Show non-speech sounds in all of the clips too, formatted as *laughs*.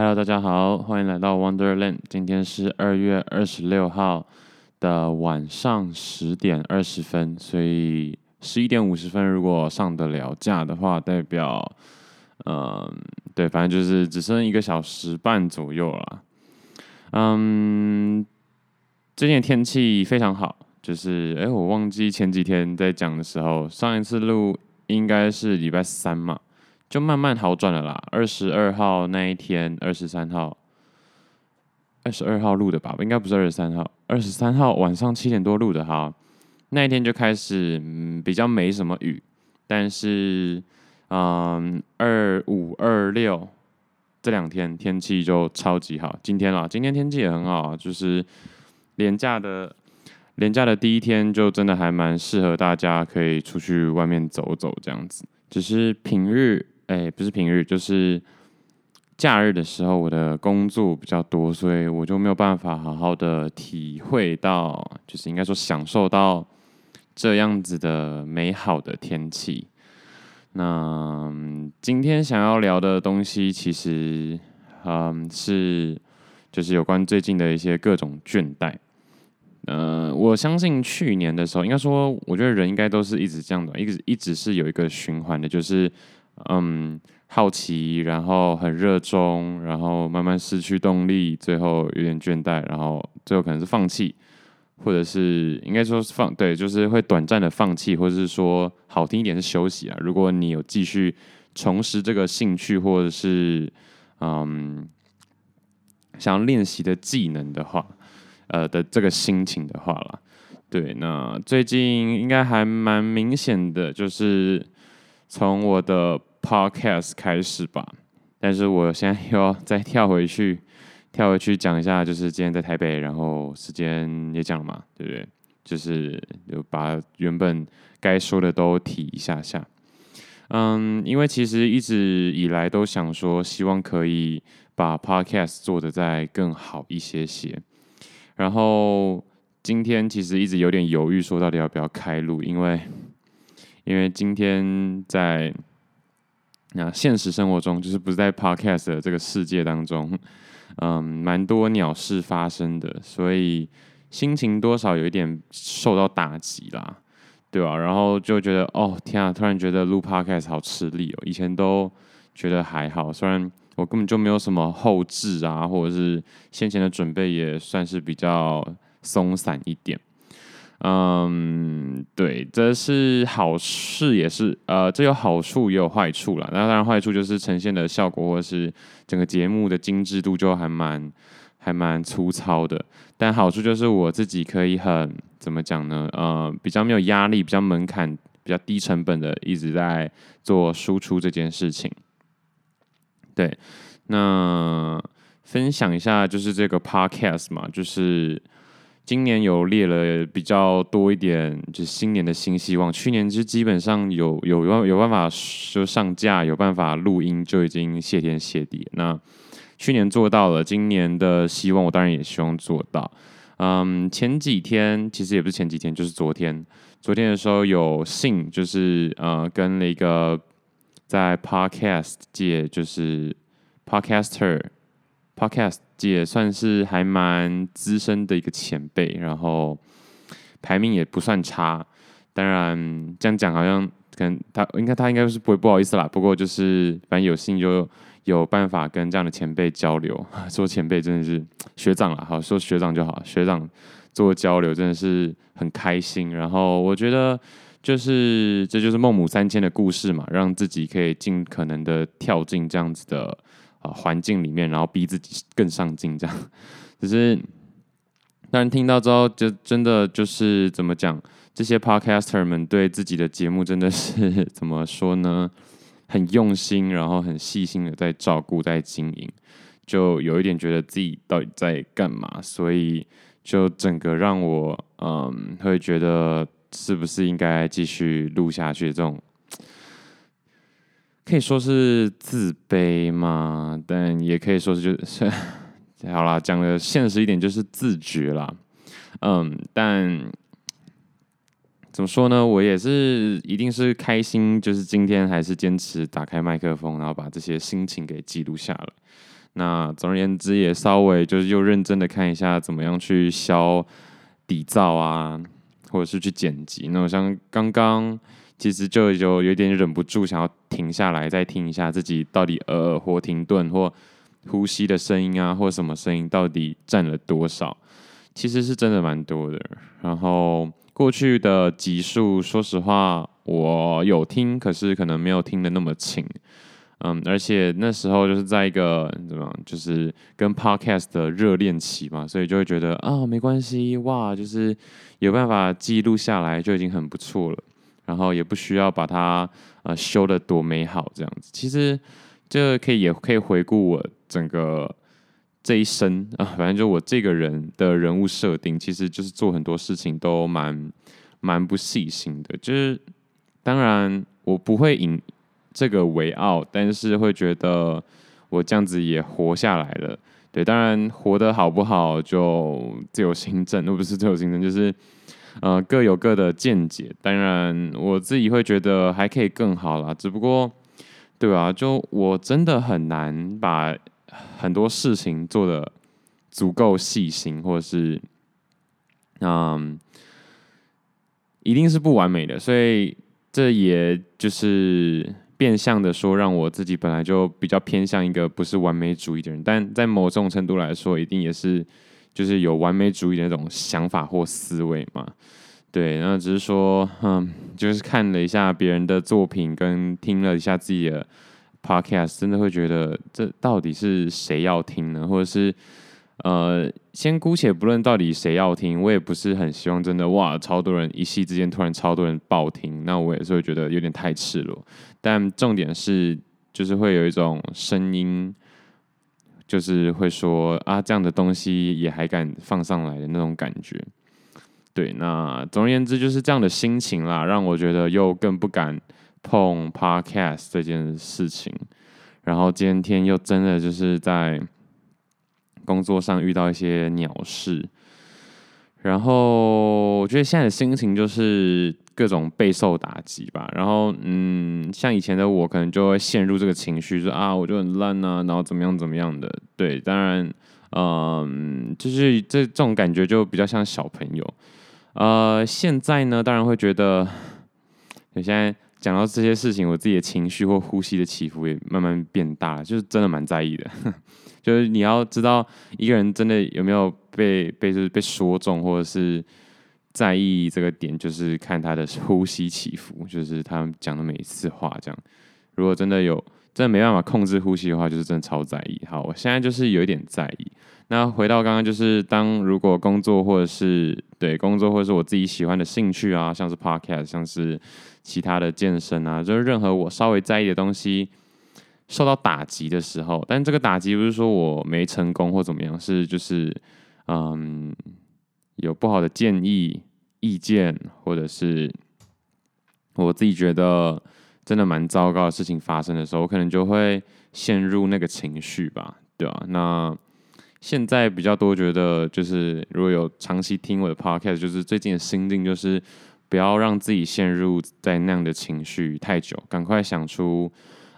Hello，大家好，欢迎来到 Wonderland。今天是二月二十六号的晚上十点二十分，所以十一点五十分如果上得了架的话，代表，嗯，对，反正就是只剩一个小时半左右了。嗯，最近天气非常好，就是哎，我忘记前几天在讲的时候，上一次录应该是礼拜三嘛。就慢慢好转了啦。二十二号那一天，二十三号，二十二号录的吧？应该不是二十三号，二十三号晚上七点多录的哈。那一天就开始，嗯，比较没什么雨，但是，嗯，二五二六这两天天气就超级好。今天啦，今天天气也很好，就是连假的连假的第一天，就真的还蛮适合大家可以出去外面走走这样子。只是平日。哎，不是平日，就是假日的时候，我的工作比较多，所以我就没有办法好好的体会到，就是应该说享受到这样子的美好的天气。那今天想要聊的东西，其实嗯是就是有关最近的一些各种倦怠。嗯、我相信去年的时候，应该说，我觉得人应该都是一直这样的，一直一直是有一个循环的，就是。嗯，好奇，然后很热衷，然后慢慢失去动力，最后有点倦怠，然后最后可能是放弃，或者是应该说是放，对，就是会短暂的放弃，或者是说好听一点是休息啊。如果你有继续重拾这个兴趣，或者是嗯想要练习的技能的话，呃的这个心情的话啦，对，那最近应该还蛮明显的，就是。从我的 podcast 开始吧，但是我现在又要再跳回去，*laughs* 跳回去讲一下，就是今天在台北，然后时间也讲了嘛，对不对？就是就把原本该说的都提一下下。嗯，因为其实一直以来都想说，希望可以把 podcast 做的再更好一些些。然后今天其实一直有点犹豫，说到底要不要开录，因为。因为今天在那现实生活中，就是不是在 podcast 的这个世界当中，嗯，蛮多鸟事发生的，所以心情多少有一点受到打击啦，对吧？然后就觉得，哦，天啊，突然觉得录 podcast 好吃力哦。以前都觉得还好，虽然我根本就没有什么后置啊，或者是先前的准备也算是比较松散一点。嗯，对，这是好事，也是呃，这有好处也有坏处啦。那当然，坏处就是呈现的效果或是整个节目的精致度就还蛮还蛮粗糙的。但好处就是我自己可以很怎么讲呢？呃，比较没有压力，比较门槛比较低成本的一直在做输出这件事情。对，那分享一下就是这个 podcast 嘛，就是。今年有列了比较多一点，就是新年的新希望。去年就基本上有有有有办法就上架，有办法录音，就已经谢天谢地。那去年做到了，今年的希望我当然也希望做到。嗯，前几天其实也不是前几天，就是昨天。昨天的时候有幸就是呃跟了一个在 Podcast 界就是 Podcaster。Podcast 也算是还蛮资深的一个前辈，然后排名也不算差。当然这样讲好像可能他应该他应该是不会不好意思啦。不过就是反正有幸就有办法跟这样的前辈交流，*laughs* 说前辈真的是学长啦，好说学长就好，学长做交流真的是很开心。然后我觉得就是这就是孟母三迁的故事嘛，让自己可以尽可能的跳进这样子的。啊，环境里面，然后逼自己更上进，这样。*laughs* 只是，当然听到之后，就真的就是怎么讲，这些 podcaster 们对自己的节目真的是怎么说呢？很用心，然后很细心的在照顾，在经营，就有一点觉得自己到底在干嘛，所以就整个让我嗯，会觉得是不是应该继续录下去这种。可以说是自卑嘛，但也可以说是就是，*laughs* 好啦，讲的现实一点就是自觉啦。嗯，但怎么说呢？我也是一定是开心，就是今天还是坚持打开麦克风，然后把这些心情给记录下来。那总而言之，也稍微就是又认真的看一下怎么样去消底噪啊，或者是去剪辑。那我像刚刚其实就有有点忍不住想要停下来再听一下自己到底呃或停顿或呼吸的声音啊，或什么声音到底占了多少，其实是真的蛮多的。然后过去的集数，说实话我有听，可是可能没有听得那么清。嗯，而且那时候就是在一个怎么，就是跟 podcast 的热恋期嘛，所以就会觉得啊，没关系，哇，就是有办法记录下来就已经很不错了，然后也不需要把它呃修得多美好这样子。其实这可以也可以回顾我整个这一生啊，反正就我这个人的人物设定，其实就是做很多事情都蛮蛮不细心的，就是当然我不会引。这个为傲，但是会觉得我这样子也活下来了。对，当然活得好不好就自由心证，而 *laughs* 不是自由心证，就是呃各有各的见解。当然我自己会觉得还可以更好啦，只不过对吧？就我真的很难把很多事情做得足够细心，或者是嗯，一定是不完美的。所以这也就是。变相的说，让我自己本来就比较偏向一个不是完美主义的人，但在某种程度来说，一定也是就是有完美主义的那种想法或思维嘛。对，那只是说，嗯，就是看了一下别人的作品，跟听了一下自己的 podcast，真的会觉得这到底是谁要听呢？或者是？呃，先姑且不论到底谁要听，我也不是很希望真的哇，超多人一夕之间突然超多人爆听，那我也是会觉得有点太赤裸。但重点是，就是会有一种声音，就是会说啊，这样的东西也还敢放上来的那种感觉。对，那总而言之就是这样的心情啦，让我觉得又更不敢碰 Podcast 这件事情。然后今天又真的就是在。工作上遇到一些鸟事，然后我觉得现在的心情就是各种备受打击吧。然后，嗯，像以前的我可能就会陷入这个情绪，说啊，我就很烂啊，然后怎么样怎么样的。对，当然，嗯，就是这这种感觉就比较像小朋友。呃，现在呢，当然会觉得，我现在讲到这些事情，我自己的情绪或呼吸的起伏也慢慢变大，就是真的蛮在意的。*laughs* 就是你要知道一个人真的有没有被被就是被说中，或者是在意这个点，就是看他的呼吸起伏，就是他讲的每一次话这样。如果真的有真的没办法控制呼吸的话，就是真的超在意。好，我现在就是有一点在意。那回到刚刚，就是当如果工作或者是对工作，或者是我自己喜欢的兴趣啊，像是 podcast，像是其他的健身啊，就是任何我稍微在意的东西。受到打击的时候，但这个打击不是说我没成功或怎么样，是就是嗯有不好的建议、意见，或者是我自己觉得真的蛮糟糕的事情发生的时候，我可能就会陷入那个情绪吧，对吧？那现在比较多觉得就是如果有长期听我的 podcast，就是最近的心境就是不要让自己陷入在那样的情绪太久，赶快想出。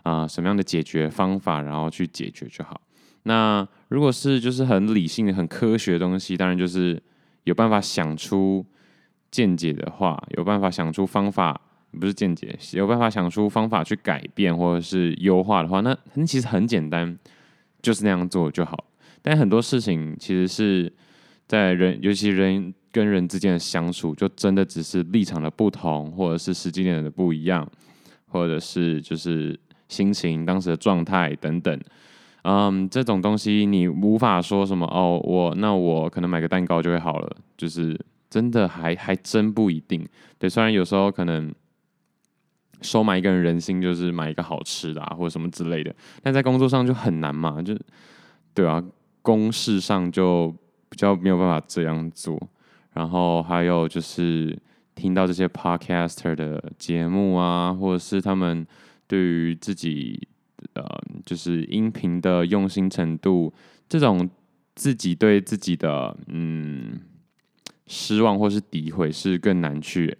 啊、什么样的解决方法，然后去解决就好。那如果是就是很理性的、很科学的东西，当然就是有办法想出见解的话，有办法想出方法，不是见解，有办法想出方法去改变或者是优化的话，那那其实很简单，就是那样做就好。但很多事情其实是在人，尤其人跟人之间的相处，就真的只是立场的不同，或者是时机点的不一样，或者是就是。心情、当时的状态等等，嗯，这种东西你无法说什么哦，我那我可能买个蛋糕就会好了，就是真的还还真不一定。对，虽然有时候可能收买一个人人心，就是买一个好吃的啊，或者什么之类的，但在工作上就很难嘛，就对啊，公事上就比较没有办法这样做。然后还有就是听到这些 podcaster 的节目啊，或者是他们。对于自己，呃，就是音频的用心程度，这种自己对自己的嗯失望或是诋毁，是更难去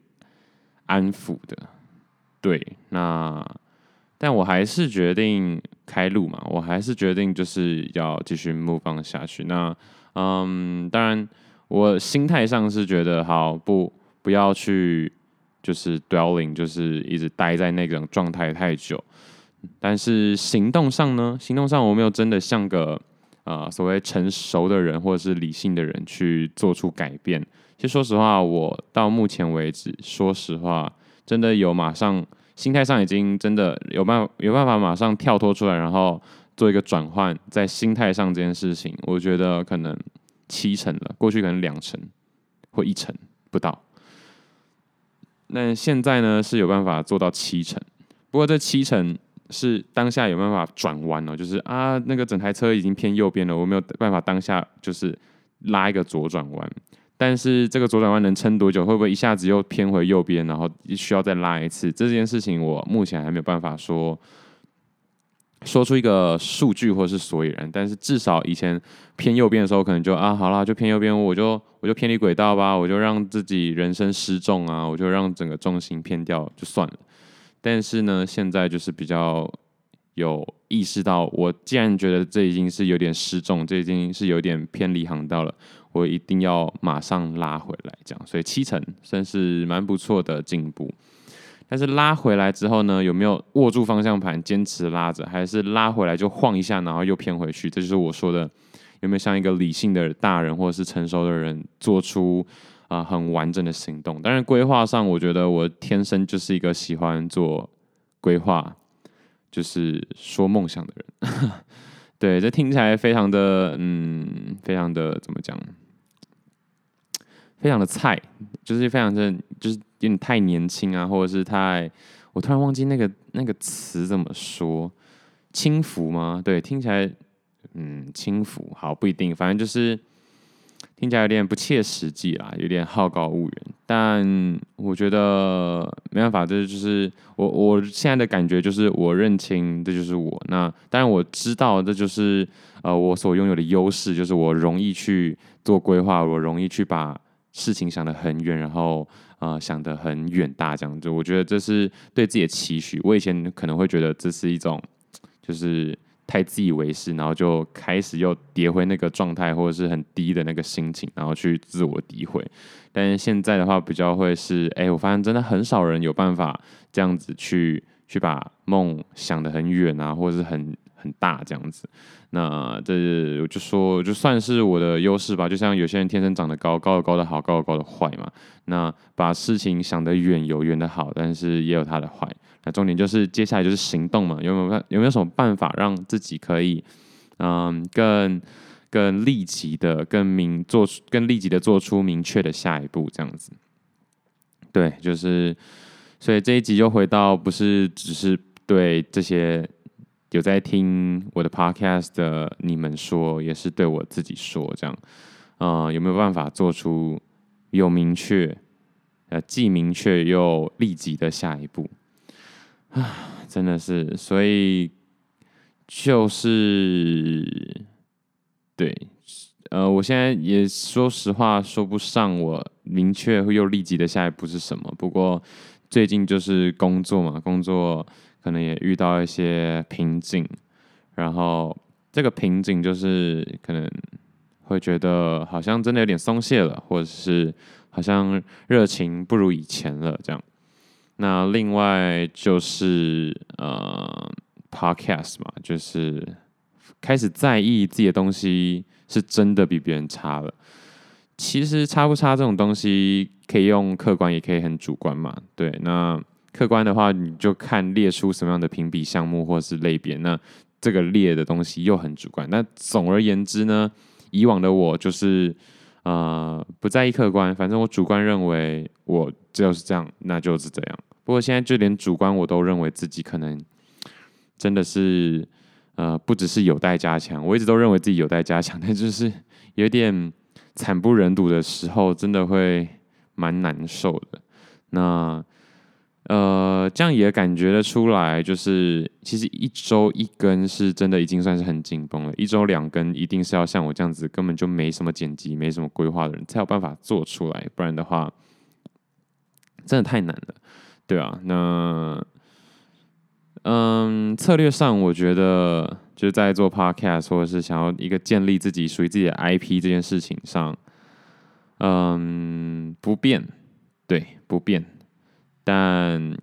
安抚的。对，那但我还是决定开路嘛，我还是决定就是要继续 move on 下去。那嗯，当然我心态上是觉得好不不要去就是 dwelling，就是一直待在那种状态太久。但是行动上呢，行动上我没有真的像个、呃、所谓成熟的人或者是理性的人去做出改变。其实说实话，我到目前为止，说实话，真的有马上心态上已经真的有办法有办法马上跳脱出来，然后做一个转换，在心态上这件事情，我觉得可能七成了，过去可能两成或一成不到。那现在呢是有办法做到七成，不过这七成。是当下有办法转弯哦，就是啊，那个整台车已经偏右边了，我没有办法当下就是拉一个左转弯。但是这个左转弯能撑多久？会不会一下子又偏回右边，然后需要再拉一次？这件事情我目前还没有办法说说出一个数据或是所以然。但是至少以前偏右边的时候，可能就啊，好啦，就偏右边，我就我就偏离轨道吧，我就让自己人生失重啊，我就让整个重心偏掉就算了。但是呢，现在就是比较有意识到，我既然觉得这已经是有点失重，这已经是有点偏离航道了，我一定要马上拉回来，这样。所以七成算是蛮不错的进步。但是拉回来之后呢，有没有握住方向盘坚持拉着，还是拉回来就晃一下，然后又偏回去？这就是我说的，有没有像一个理性的大人或者是成熟的人做出？啊、很完整的行动。当然，规划上，我觉得我天生就是一个喜欢做规划，就是说梦想的人。*laughs* 对，这听起来非常的，嗯，非常的怎么讲？非常的菜，就是非常的，就是有点太年轻啊，或者是太……我突然忘记那个那个词怎么说？轻浮吗？对，听起来，嗯，轻浮，好，不一定，反正就是。听起来有点不切实际啦，有点好高骛远。但我觉得没办法，这就是我我现在的感觉，就是我认清这就是我。那当然我知道这就是呃我所拥有的优势，就是我容易去做规划，我容易去把事情想得很远，然后呃想得很远大这样子。我觉得这是对自己的期许。我以前可能会觉得这是一种就是。太自以为是，然后就开始又跌回那个状态，或者是很低的那个心情，然后去自我诋毁。但是现在的话，比较会是，哎，我发现真的很少人有办法这样子去去把梦想得很远啊，或者是很很大这样子。那这我就说，就算是我的优势吧。就像有些人天生长得高，高的高的好，高的高的坏嘛。那把事情想得远有远的好，但是也有它的坏。那重点就是接下来就是行动嘛，有没有办有没有什么办法让自己可以，嗯，更更立即的、更明做出、更立即的做出明确的下一步，这样子。对，就是，所以这一集又回到不是只是对这些有在听我的 podcast 的你们说，也是对我自己说，这样，嗯，有没有办法做出有明确，呃，既明确又立即的下一步？啊，真的是，所以就是对，呃，我现在也说实话说不上我明确又立即的下一步是什么。不过最近就是工作嘛，工作可能也遇到一些瓶颈，然后这个瓶颈就是可能会觉得好像真的有点松懈了，或者是好像热情不如以前了，这样。那另外就是呃，podcast 嘛，就是开始在意自己的东西是真的比别人差了。其实差不差这种东西，可以用客观，也可以很主观嘛。对，那客观的话，你就看列出什么样的评比项目或是类别。那这个列的东西又很主观。那总而言之呢，以往的我就是。呃，不在意客观，反正我主观认为我就是这样，那就是这样。不过现在就连主观我都认为自己可能真的是呃，不只是有待加强。我一直都认为自己有待加强，但就是有点惨不忍睹的时候，真的会蛮难受的。那。呃，这样也感觉得出来，就是其实一周一更是真的已经算是很紧绷了。一周两更一定是要像我这样子，根本就没什么剪辑、没什么规划的人才有办法做出来，不然的话真的太难了，对啊。那嗯，策略上我觉得就是在做 podcast 或者是想要一个建立自己属于自己的 IP 这件事情上，嗯，不变，对，不变，但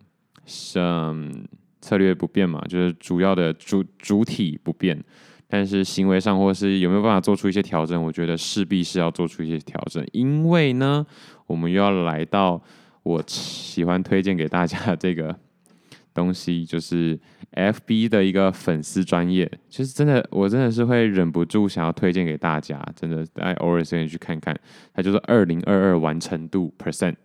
像、策略不变嘛，就是主要的主主体不变，但是行为上或是有没有办法做出一些调整，我觉得势必是要做出一些调整，因为呢，我们又要来到我喜欢推荐给大家的这个。东西就是 FB 的一个粉丝专业，其实真的，我真的是会忍不住想要推荐给大家，真的，大家偶尔时间去看看，它就是二零二二完成度 percent，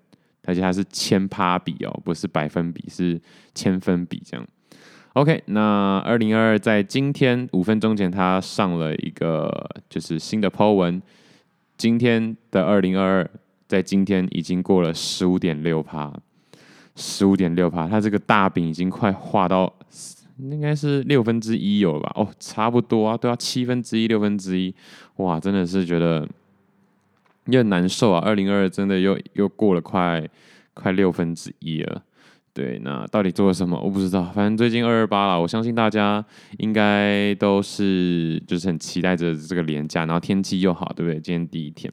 而且它是千趴比哦，不是百分比，是千分比这样。OK，那二零二二在今天五分钟前，它上了一个就是新的 po 文，今天的二零二二在今天已经过了十五点六趴。十五点六趴，它这个大饼已经快画到，应该是六分之一有了吧？哦，差不多啊，都要，七分之一、六分之一，哇，真的是觉得有点难受啊！二零二二真的又又过了快快六分之一了，对，那到底做了什么？我不知道，反正最近二二八了，我相信大家应该都是就是很期待着这个连假，然后天气又好，对不对？今天第一天。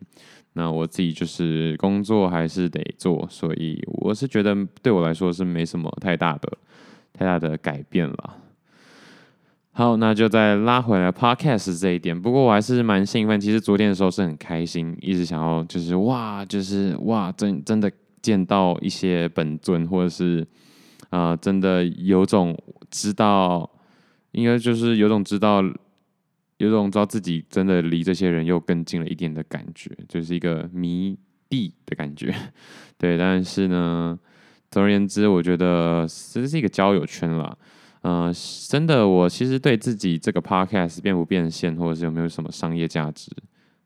那我自己就是工作还是得做，所以我是觉得对我来说是没什么太大的太大的改变了。好，那就再拉回来 Podcast 这一点。不过我还是蛮兴奋，其实昨天的时候是很开心，一直想要就是哇，就是哇，真真的见到一些本尊，或者是啊、真的有种知道，应该就是有种知道。有种知道自己真的离这些人又更近了一点的感觉，就是一个迷弟的感觉，*laughs* 对。但是呢，总而言之，我觉得这是一个交友圈啦。嗯、呃，真的，我其实对自己这个 podcast 变不变现，或者是有没有什么商业价值，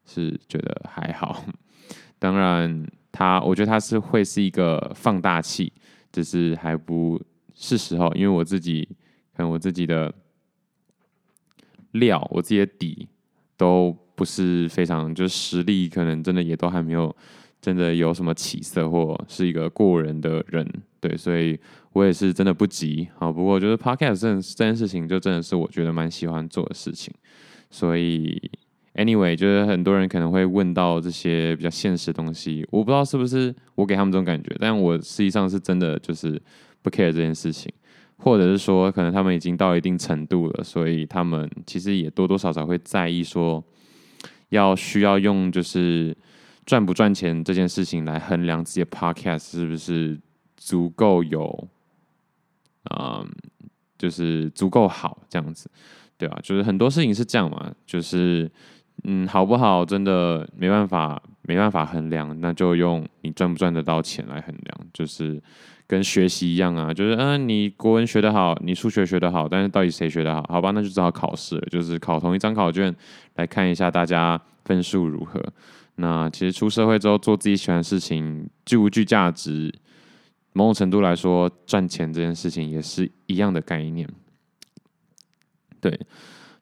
是觉得还好。*laughs* 当然，它我觉得它是会是一个放大器，只是还不是时候，因为我自己可能我自己的。料，我自己的底都不是非常，就是实力可能真的也都还没有真的有什么起色，或是一个过人的人，对，所以我也是真的不急。好，不过就是 podcast 这这件事情，就真的是我觉得蛮喜欢做的事情。所以 anyway，就是很多人可能会问到这些比较现实的东西，我不知道是不是我给他们这种感觉，但我实际上是真的就是不 care 这件事情。或者是说，可能他们已经到一定程度了，所以他们其实也多多少少会在意说，要需要用就是赚不赚钱这件事情来衡量自己的 podcast 是不是足够有，嗯，就是足够好这样子，对吧？就是很多事情是这样嘛，就是嗯，好不好真的没办法没办法衡量，那就用你赚不赚得到钱来衡量，就是。跟学习一样啊，就是嗯、你国文学得好，你数学学得好，但是到底谁学得好？好吧，那就只好考试了，就是考同一张考卷，来看一下大家分数如何。那其实出社会之后做自己喜欢的事情，具不具价值？某种程度来说，赚钱这件事情也是一样的概念。对。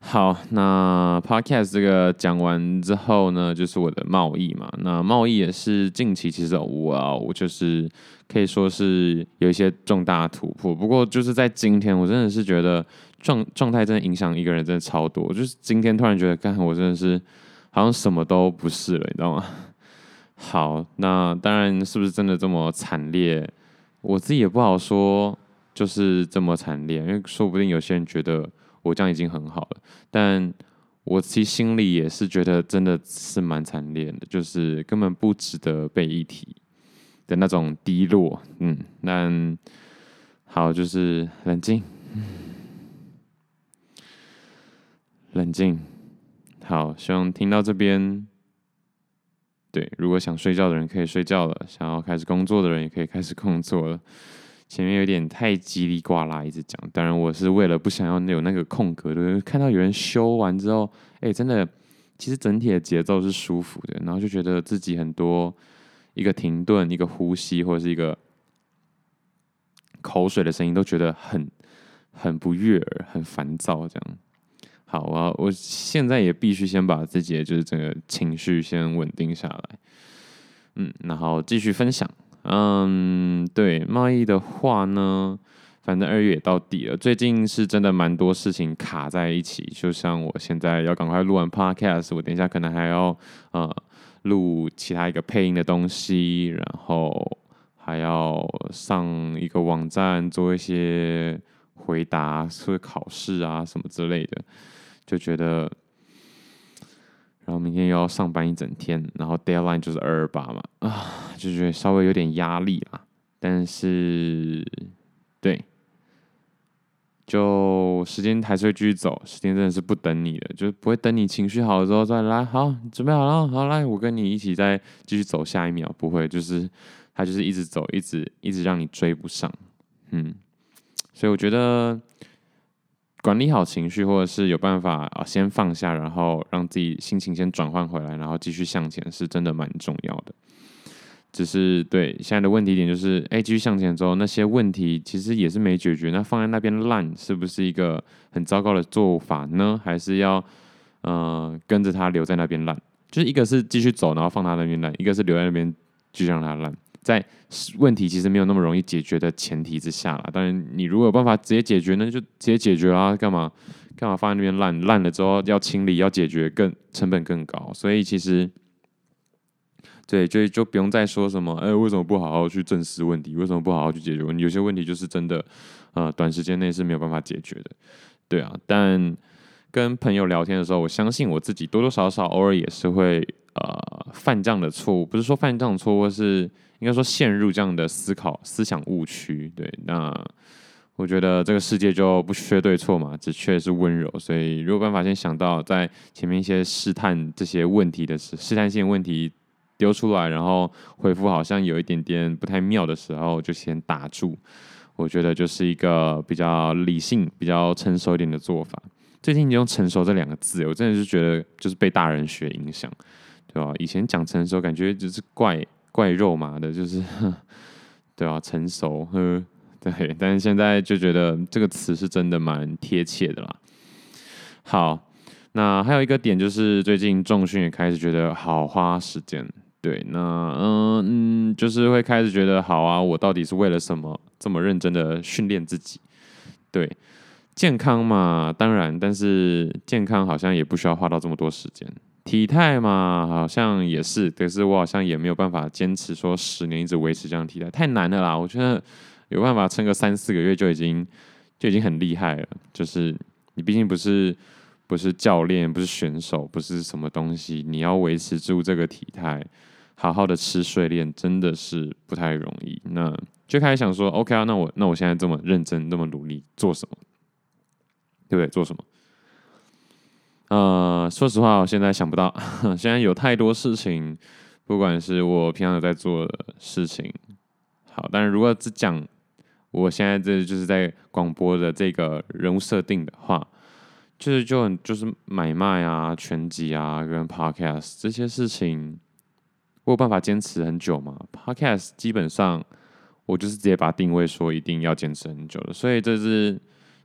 好，那 podcast 这个讲完之后呢，就是我的贸易嘛。那贸易也是近期其实哇，我就是可以说是有一些重大突破。不过就是在今天，我真的是觉得状状态真的影响一个人真的超多。就是今天突然觉得，刚才我真的是好像什么都不是了，你知道吗？*laughs* 好，那当然是不是真的这么惨烈？我自己也不好说，就是这么惨烈，因为说不定有些人觉得。我这样已经很好了，但我其实心里也是觉得真的是蛮惨烈的，就是根本不值得被一提的那种低落。嗯，那好，就是冷静，冷静。好，希望听到这边，对，如果想睡觉的人可以睡觉了，想要开始工作的人也可以开始工作了。前面有点太叽里呱啦，一直讲。当然，我是为了不想要有那个空格的，看到有人修完之后，哎，真的，其实整体的节奏是舒服的，然后就觉得自己很多一个停顿、一个呼吸或者是一个口水的声音，都觉得很很不悦耳、很烦躁。这样，好啊，我现在也必须先把自己的就是整个情绪先稳定下来，嗯，然后继续分享。嗯，对，贸易的话呢，反正二月也到底了，最近是真的蛮多事情卡在一起，就像我现在要赶快录完 podcast，我等一下可能还要呃录其他一个配音的东西，然后还要上一个网站做一些回答，做考试啊什么之类的，就觉得，然后明天又要上班一整天，然后 deadline 就是二二八嘛，啊，就觉得稍微有点压力啊，但是对。就时间还是会继续走，时间真的是不等你的，就是不会等你情绪好了之后再来。好，准备好了，好来，我跟你一起再继续走下一秒。不会，就是他就是一直走，一直一直让你追不上。嗯，所以我觉得管理好情绪，或者是有办法啊，先放下，然后让自己心情先转换回来，然后继续向前，是真的蛮重要的。只是对现在的问题点就是，哎，继续向前之后，那些问题其实也是没解决。那放在那边烂，是不是一个很糟糕的做法呢？还是要，呃，跟着他留在那边烂？就是一个是继续走，然后放他那边烂；一个是留在那边继续让他烂。在问题其实没有那么容易解决的前提之下啦，当然，你如果有办法直接解决，那就直接解决啊！干嘛干嘛放在那边烂？烂了之后要清理，要解决更成本更高。所以其实。对，就就不用再说什么，哎，为什么不好好去正视问题？为什么不好好去解决问题？有些问题就是真的，呃，短时间内是没有办法解决的，对啊。但跟朋友聊天的时候，我相信我自己多多少少偶尔也是会呃犯这样的错误，不是说犯这样的错误，是应该说陷入这样的思考思想误区。对，那我觉得这个世界就不缺对错嘛，只缺的是温柔。所以如果办法先想到在前面一些试探这些问题的时试探性问题。丢出来，然后回复好像有一点点不太妙的时候，就先打住。我觉得就是一个比较理性、比较成熟一点的做法。最近你用“成熟”这两个字，我真的是觉得就是被大人学影响，对吧？以前讲成熟，感觉就是怪怪肉麻的，就是 *laughs* 对吧？成熟，呵，对。但是现在就觉得这个词是真的蛮贴切的啦。好，那还有一个点就是最近重训也开始觉得好花时间。对，那嗯嗯，就是会开始觉得好啊，我到底是为了什么这么认真的训练自己？对，健康嘛，当然，但是健康好像也不需要花到这么多时间。体态嘛，好像也是，可是我好像也没有办法坚持说十年一直维持这样体态，太难了啦。我觉得有办法撑个三四个月就已经就已经很厉害了。就是你毕竟不是不是教练，不是选手，不是什么东西，你要维持住这个体态。好好的吃睡练真的是不太容易，那就开始想说，OK 啊，那我那我现在这么认真，这么努力做什么？对不对？做什么？呃，说实话，我现在想不到，现在有太多事情，不管是我平常有在做的事情，好，但是如果只讲我现在这就是在广播的这个人物设定的话，就是就很就是买卖啊、拳击啊跟 Podcast 这些事情。我有办法坚持很久吗？Podcast 基本上我就是直接把定位说一定要坚持很久的，所以这是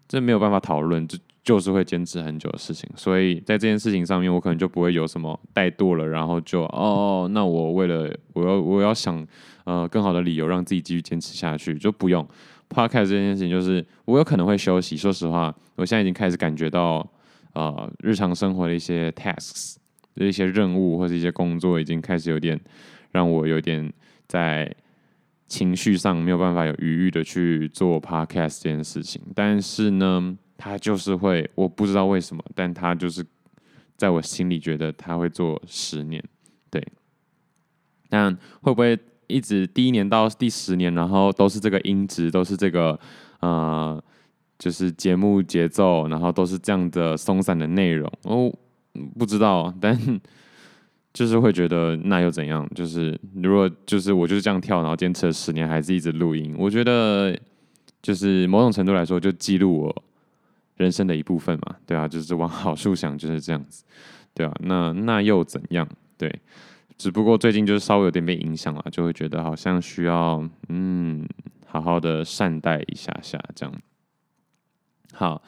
这没有办法讨论，这就是会坚持很久的事情。所以在这件事情上面，我可能就不会有什么怠惰了，然后就哦，那我为了我要我要想呃更好的理由让自己继续坚持下去，就不用 Podcast 这件事情，就是我有可能会休息。说实话，我现在已经开始感觉到呃日常生活的一些 tasks。一些任务或者一些工作已经开始有点让我有点在情绪上没有办法有余裕的去做 podcast 这件事情，但是呢，他就是会，我不知道为什么，但他就是在我心里觉得他会做十年，对，但会不会一直第一年到第十年，然后都是这个音质，都是这个呃，就是节目节奏，然后都是这样的松散的内容哦。不知道，但 *laughs* 就是会觉得那又怎样？就是如果就是我就是这样跳，然后坚持了十年，还是一直录音，我觉得就是某种程度来说，就记录我人生的一部分嘛，对啊，就是往好处想，就是这样子，对啊，那那又怎样？对，只不过最近就是稍微有点被影响了，就会觉得好像需要嗯，好好的善待一下下这样，好。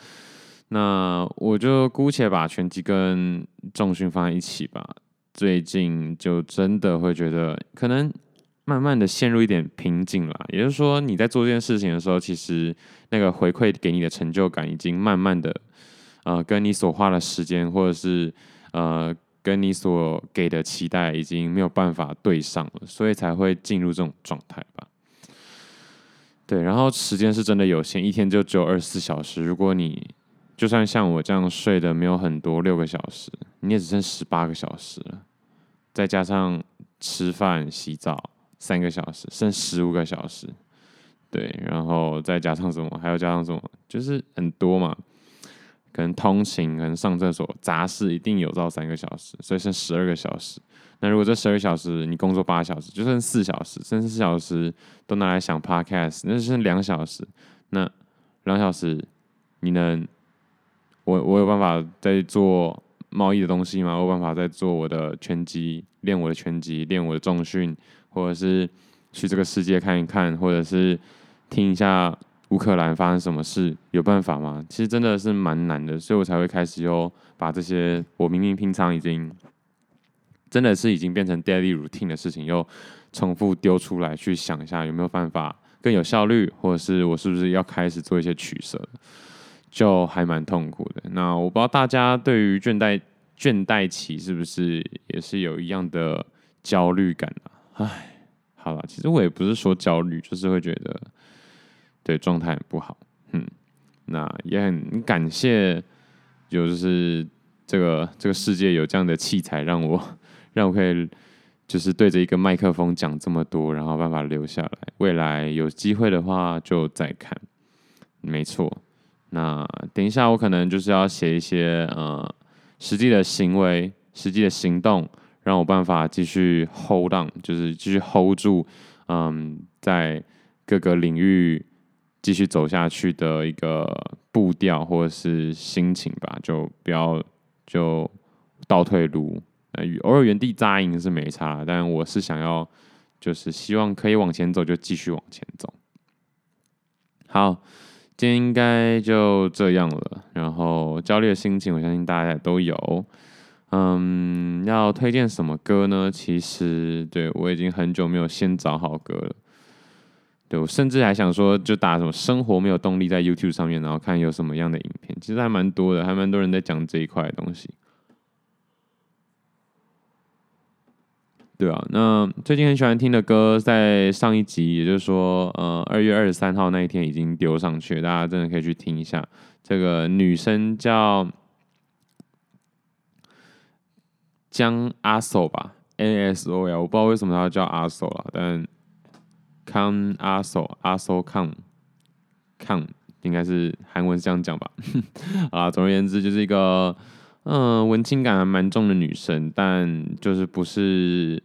那我就姑且把拳击跟重训放在一起吧。最近就真的会觉得，可能慢慢的陷入一点瓶颈了。也就是说，你在做这件事情的时候，其实那个回馈给你的成就感已经慢慢的，呃，跟你所花的时间，或者是呃，跟你所给的期待，已经没有办法对上了，所以才会进入这种状态吧。对，然后时间是真的有限，一天就只有二十四小时。如果你就算像我这样睡的没有很多，六个小时，你也只剩十八个小时了。再加上吃饭、洗澡三个小时，剩十五个小时。对，然后再加上什么，还要加上什么，就是很多嘛。可能通勤，可能上厕所，杂事一定有到三个小时，所以剩十二个小时。那如果这十二个小时你工作八小时，就剩四小时，剩四小时都拿来想 podcast，那就剩两小时。那两小时你能，我我有办法在做贸易的东西吗？我有办法在做我的拳击，练我的拳击，练我的重训，或者是去这个世界看一看，或者是听一下乌克兰发生什么事，有办法吗？其实真的是蛮难的，所以我才会开始又把这些我明明平常已经。真的是已经变成 daily routine 的事情，又重复丢出来去想一下有没有办法更有效率，或者是我是不是要开始做一些取舍，就还蛮痛苦的。那我不知道大家对于倦怠倦怠期是不是也是有一样的焦虑感啊？唉，好了，其实我也不是说焦虑，就是会觉得对状态很不好。嗯，那也很感谢，就是这个这个世界有这样的器材让我。*laughs* 让我可以就是对着一个麦克风讲这么多，然后办法留下来。未来有机会的话就再看。没错，那等一下我可能就是要写一些呃实际的行为、实际的行动，让我办法继续 hold on，就是继续 hold 住，嗯，在各个领域继续走下去的一个步调或者是心情吧，就不要就倒退路。呃，偶尔原地扎营是没差，但我是想要，就是希望可以往前走，就继续往前走。好，今天应该就这样了。然后焦虑的心情，我相信大家都有。嗯，要推荐什么歌呢？其实，对，我已经很久没有先找好歌了。对，我甚至还想说，就打什么生活没有动力在 YouTube 上面，然后看有什么样的影片。其实还蛮多的，还蛮多人在讲这一块的东西。对啊，那最近很喜欢听的歌，在上一集，也就是说，呃，二月二十三号那一天已经丢上去，大家真的可以去听一下。这个女生叫江阿索吧，A S O 呀，我不知道为什么她叫阿索了，但康阿索阿索康康应该是韩文是这样讲吧。*laughs* 啊，总而言之，就是一个嗯、文青感还蛮重的女生，但就是不是。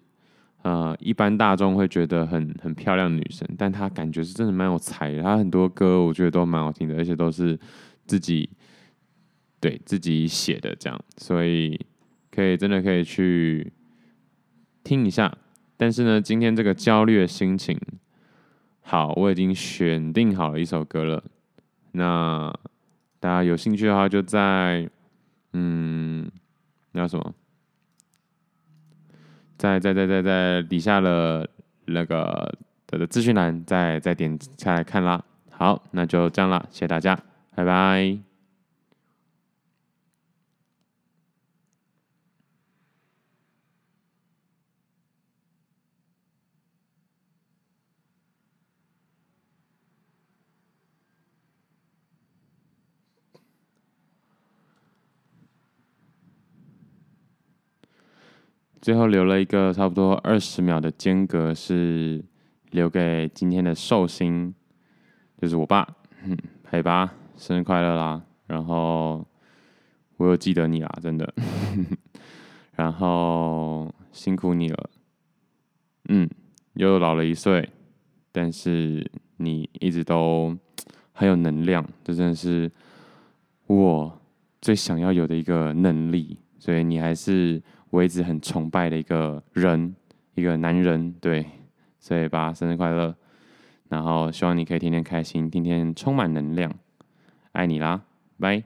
呃，一般大众会觉得很很漂亮的女生，但她感觉是真的蛮有才的。她很多歌我觉得都蛮好听的，而且都是自己对自己写的这样，所以可以真的可以去听一下。但是呢，今天这个焦虑的心情，好，我已经选定好了一首歌了。那大家有兴趣的话，就在嗯，那什么？在在在在在底下的那个的资讯栏，再再点下来看啦。好，那就这样啦，谢谢大家，拜拜。最后留了一个差不多二十秒的间隔，是留给今天的寿星，就是我爸。嗯，嘿爸，生日快乐啦！然后我有记得你啦，真的。*laughs* 然后辛苦你了，嗯，又老了一岁，但是你一直都很有能量，这真的是我最想要有的一个能力，所以你还是。我一直很崇拜的一个人，一个男人，对，所以吧，生日快乐！然后希望你可以天天开心，天天充满能量，爱你啦，拜。